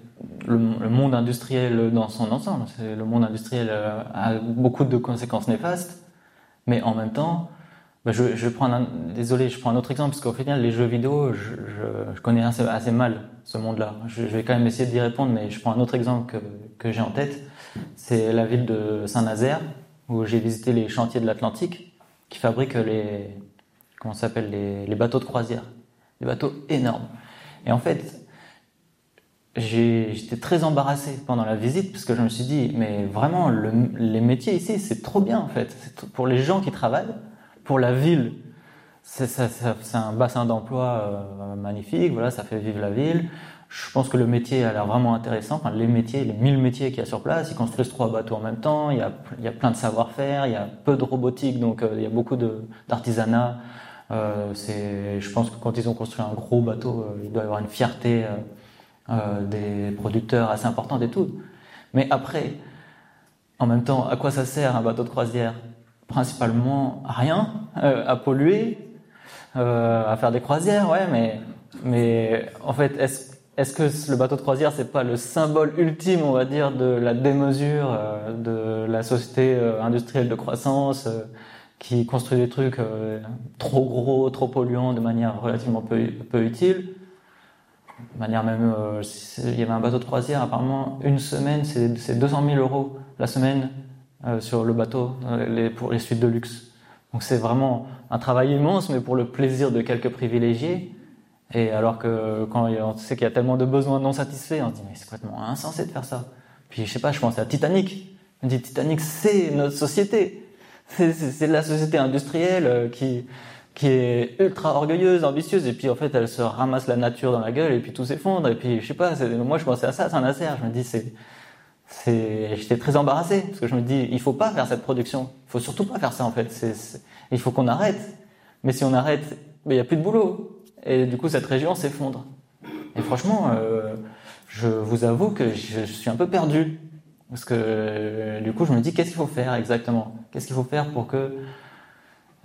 le, monde industriel dans son ensemble. Le monde industriel a beaucoup de conséquences néfastes, mais en même temps, bah, je, je prends un, désolé, je prends un autre exemple parce qu'au final, les jeux vidéo, je, connais assez, mal ce monde-là. Je, vais quand même essayer d'y répondre, mais je prends un autre exemple que, que j'ai en tête. C'est la ville de Saint-Nazaire où j'ai visité les chantiers de l'Atlantique qui fabriquent les comment les bateaux de croisière, des bateaux énormes. Et en fait, j'étais très embarrassé pendant la visite parce que je me suis dit, mais vraiment, le, les métiers ici, c'est trop bien en fait. Pour les gens qui travaillent, pour la ville, c'est un bassin d'emploi euh, magnifique, voilà, ça fait vivre la ville. Je pense que le métier a l'air vraiment intéressant. Les métiers, les 1000 métiers qu'il y a sur place, ils construisent trois bateaux en même temps, il y a, il y a plein de savoir-faire, il y a peu de robotique, donc euh, il y a beaucoup d'artisanat. Euh, je pense que quand ils ont construit un gros bateau, euh, il doit y avoir une fierté des producteurs assez importante et tout. Mais après, en même temps, à quoi ça sert un bateau de croisière? Principalement à rien, euh, à polluer, euh, à faire des croisières, ouais, mais, mais en fait, est-ce que le bateau de croisière, c'est pas le symbole ultime, on va dire, de la démesure euh, de la société euh, industrielle de croissance euh, qui construit des trucs euh, trop gros, trop polluants de manière relativement peu utile? De manière même, il y avait un bateau de croisière, apparemment, une semaine, c'est 200 000 euros la semaine euh, sur le bateau les, pour les suites de luxe. Donc c'est vraiment un travail immense, mais pour le plaisir de quelques privilégiés. Et alors que quand on sait qu'il y a tellement de besoins non satisfaits, on se dit mais c'est complètement insensé de faire ça. Puis je sais pas, je pense à Titanic. On dit Titanic, c'est notre société. C'est la société industrielle euh, qui qui est ultra orgueilleuse, ambitieuse, et puis en fait elle se ramasse la nature dans la gueule et puis tout s'effondre. Et puis je sais pas, moi je pensais à ça, c'est un acer. Je me dis c'est j'étais très embarrassé parce que je me dis, il faut pas faire cette production. Il faut surtout pas faire ça en fait. c'est il faut qu'on arrête. Mais si on arrête, il n'y a plus de boulot. Et du coup, cette région s'effondre. Et franchement, euh, je vous avoue que je, suis un peu perdu. Parce que du coup, je me dis, qu'est-ce qu'il faut faire exactement? Qu'est-ce qu'il faut faire pour que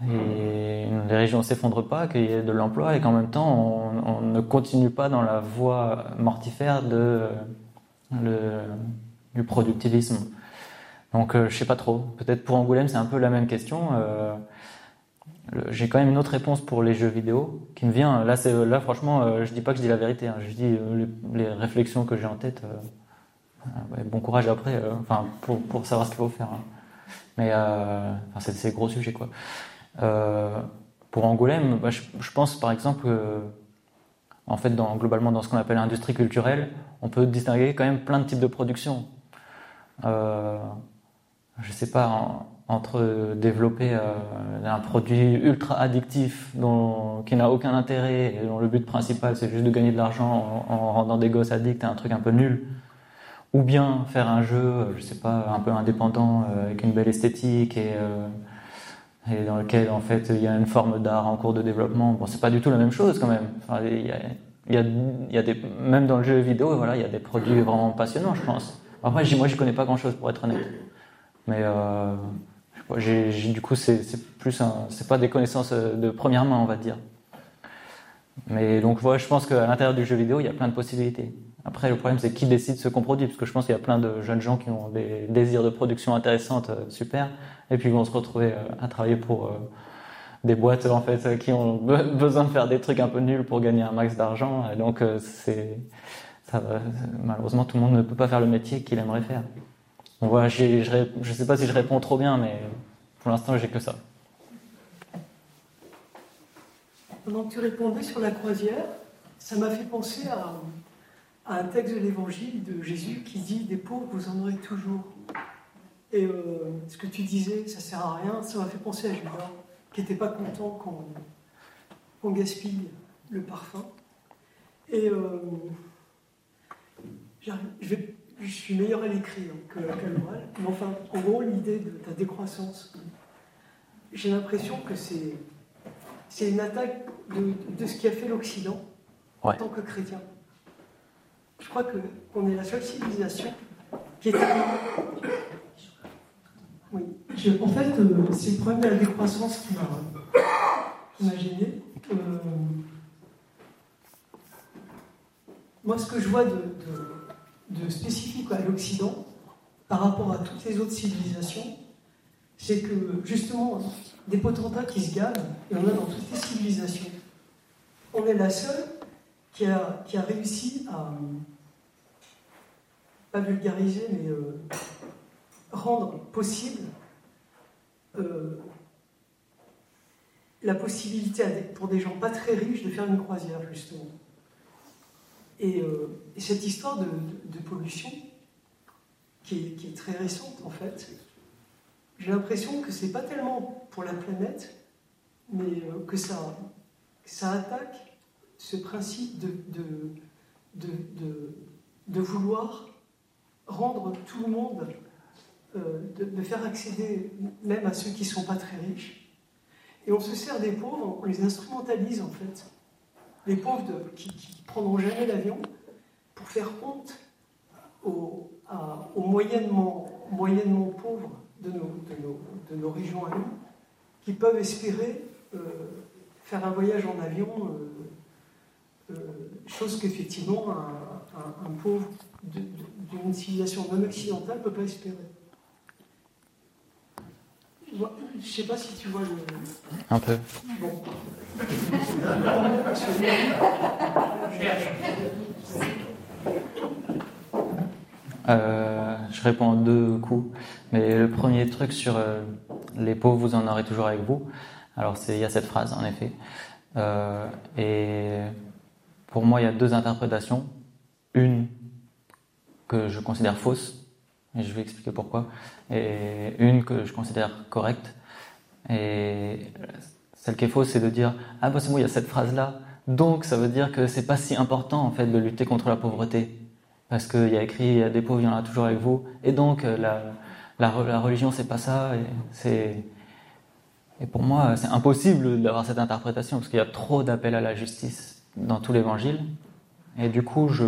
les régions ne s'effondrent pas, qu'il y ait de l'emploi et qu'en même temps, on, ne continue pas dans la voie mortifère du productivisme. Donc euh, je sais pas trop. Peut-être pour Angoulême c'est un peu la même question. Euh, j'ai quand même une autre réponse pour les jeux vidéo qui me vient. Là, franchement, euh, je dis pas que je dis la vérité. Hein. Je dis euh, les, réflexions que j'ai en tête. Ouais, bon courage après. enfin pour, savoir ce qu'il faut faire. Hein. Mais enfin, c'est c'est gros sujet quoi. Pour Angoulême, bah, je, pense par exemple en fait, globalement, dans ce qu'on appelle l'industrie culturelle, on peut distinguer quand même plein de types de production euh, je sais pas, entre développer euh, un produit ultra addictif dont, qui n'a aucun intérêt et dont le but principal c'est juste de gagner de l'argent en, en, rendant des gosses addicts à un truc un peu nul, ou bien faire un jeu, je sais pas, un peu indépendant euh, avec une belle esthétique et, euh, et dans lequel en fait il y a une forme d'art en cours de développement. Bon, c'est pas du tout la même chose quand même. Enfin, il y a, il y a, des, même dans le jeu vidéo, voilà, il y a des produits vraiment passionnants, je pense. Après, moi, je connais pas grand-chose pour être honnête. Mais euh, du coup, c'est, plus, c'est pas des connaissances euh, de première main, on va dire. Mais donc, voilà, je pense qu'à l'intérieur du jeu vidéo, il y a plein de possibilités. Après, le problème, c'est qui décide ce qu'on produit, parce que je pense qu'il y a plein de jeunes gens qui ont des désirs de production intéressantes, euh, super, et puis ils vont se retrouver euh, à travailler pour euh, des boîtes en fait qui ont besoin de faire des trucs un peu nuls pour gagner un max d'argent. Donc, c'est ça, malheureusement, tout le monde ne peut pas faire le métier qu'il aimerait faire. Donc voilà, je ne sais pas si je réponds trop bien, mais pour l'instant, j'ai que ça. Pendant que tu répondais sur la croisière, ça m'a fait penser à, à, un texte de l'évangile de Jésus qui dit Des pauvres, vous en aurez toujours. Et euh, ce que tu disais, ça sert à rien, ça m'a fait penser à Judas, qui n'était pas content qu'on qu gaspille le parfum. Et. Euh, je, vais, je, suis meilleur à l'écrit qu'à l'oral, mais enfin, en gros, l'idée de ta décroissance, j'ai l'impression que c'est, une attaque de, de, ce qui a fait l'Occident ouais. en tant que chrétien. Je crois qu'on est la seule civilisation qui est. Oui. En fait, euh, c'est le problème de la décroissance qui m'a, gêné. Moi, ce que je vois de, spécifique à l'Occident par rapport à toutes les autres civilisations, c'est que justement, des potentats qui se gagnent, et on a dans toutes les civilisations. On est la seule qui a, qui a réussi à, pas vulgariser, mais euh, rendre possible euh, la possibilité pour des gens pas très riches de faire une croisière, justement. Et, euh, cette histoire de, pollution, qui est, très récente en fait, j'ai l'impression que c'est pas tellement pour la planète, mais euh, que ça, ça attaque ce principe de, de, de, vouloir rendre tout le monde, euh, de, faire accéder même à ceux qui ne sont pas très riches. Et on se sert des pauvres, on les instrumentalise en fait. Les pauvres qui ne prendront jamais l'avion pour faire honte aux, moyennement, moyennement pauvres de nos, de nos, régions à nous, qui peuvent espérer euh, faire un voyage en avion, euh, chose qu'effectivement un, pauvre d'une civilisation non occidentale ne peut pas espérer. Je sais pas si tu vois le. Un peu. Euh, je réponds en deux coups. Mais le premier truc sur euh, les pauvres, vous en aurez toujours avec vous. Alors il y a cette phrase en effet. Euh, et pour moi, il y a deux interprétations. Une que je considère fausse, et je vais expliquer pourquoi, et une que je considère correcte. Et celle qui est fausse, c'est de dire ah bah c'est bon, il y a cette phrase là, donc ça veut dire que c'est pas si important en fait de lutter contre la pauvreté parce qu'il y a écrit il y a des pauvres, il y en a toujours avec vous. Et donc euh, la, la, religion, c'est pas ça. C'est, et pour moi, c'est impossible d'avoir cette interprétation parce qu'il y a trop d'appels à la justice dans tout l'évangile. Et du coup, je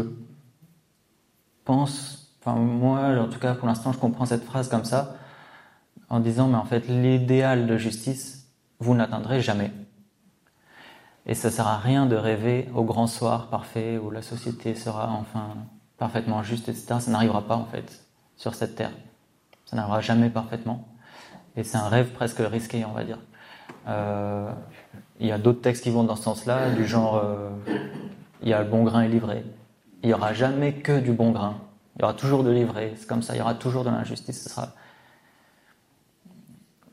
pense, enfin moi, en tout cas pour l'instant, je comprends cette phrase comme ça, en disant, mais en fait, l'idéal de justice, vous n'atteindrez jamais. Et ça sert à rien de rêver au grand soir parfait où la société sera enfin parfaitement juste, etc. Ça n'arrivera pas en fait sur cette terre. Ça n'arrivera jamais parfaitement. Et c'est un rêve presque risqué, on va dire. Euh, il y a d'autres textes qui vont dans ce sens-là, du genre euh, il y a le bon grain et livré. Il n'y aura jamais que du bon grain. Il y aura toujours de livré. C'est comme ça, il y aura toujours de l'injustice. Ce sera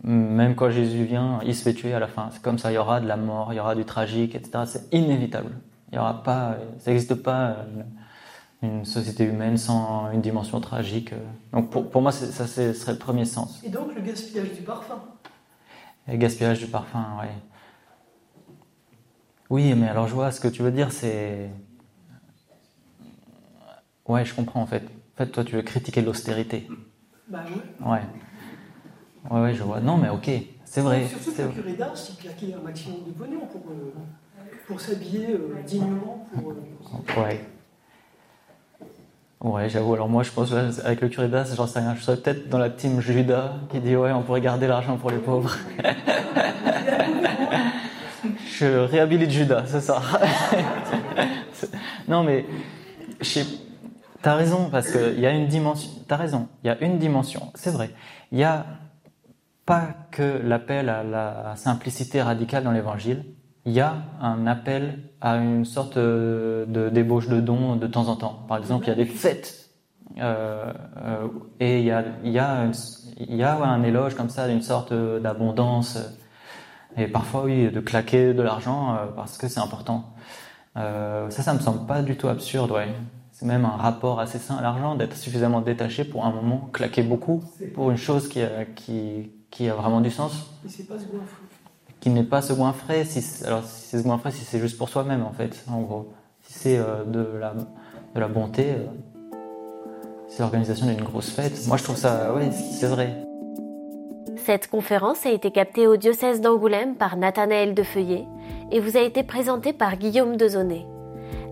même quand Jésus vient, il se fait tuer à la fin. C'est comme ça, il y aura de la mort, il y aura du tragique, etc. C'est inévitable. Il y aura pas, ça n'existe pas une société humaine sans une dimension tragique. Donc pour, pour moi, ça serait le premier sens. Et donc le gaspillage du parfum? Le gaspillage du parfum, oui. Oui, mais alors je vois ce que tu veux dire, c'est. Ouais, je comprends en fait. En fait, toi, tu veux critiquer l'austérité. Bah oui. Ouais. Ouais, ouais, je vois. Non, mais ok, c'est vrai. Surtout que le curé d'Ars, il claquait un maximum de pognon pour, euh, pour s'habiller euh, dignement. Pour, euh, ouais. Ouais, j'avoue. Alors moi, je pense avec le curé d'As, j'en sais rien. Je serais peut-être dans la team Judas qui dit ouais, on pourrait garder l'argent pour les pauvres. je réhabilite Judas, c'est ça. non, mais t'as raison parce qu'il y a une dimension. T'as raison. Il y a une dimension. C'est vrai. Il y a pas que l'appel à la simplicité radicale dans l'Évangile il y a un appel à une sorte de débauche de dons de temps en temps. Par exemple, il y a des fêtes euh, euh, et il y a, un éloge comme ça d'une sorte d'abondance et parfois oui de claquer de l'argent euh, parce que c'est important. Ça, ça me semble pas du tout absurde, ouais. C'est même un rapport assez sain à l'argent d'être suffisamment détaché pour un moment claquer beaucoup pour une chose qui a, qui, qui a vraiment du sens. Mais c'est pas ce qui n'est pas second frais, si alors si c'est second frais, si c'est juste pour soi-même en fait, en gros. Si c'est euh, de, la, de la bonté, euh, c'est l'organisation d'une grosse fête. Moi je trouve ça, oui, c'est vrai. Cette conférence a été captée au diocèse d'Angoulême par Nathanaël Defeuillet et vous a été présentée par Guillaume Dezonnet.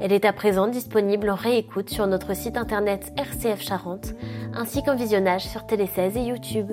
Elle est à présent disponible en réécoute sur notre site internet RCF Charente ainsi qu'en visionnage sur Télé 16 et YouTube.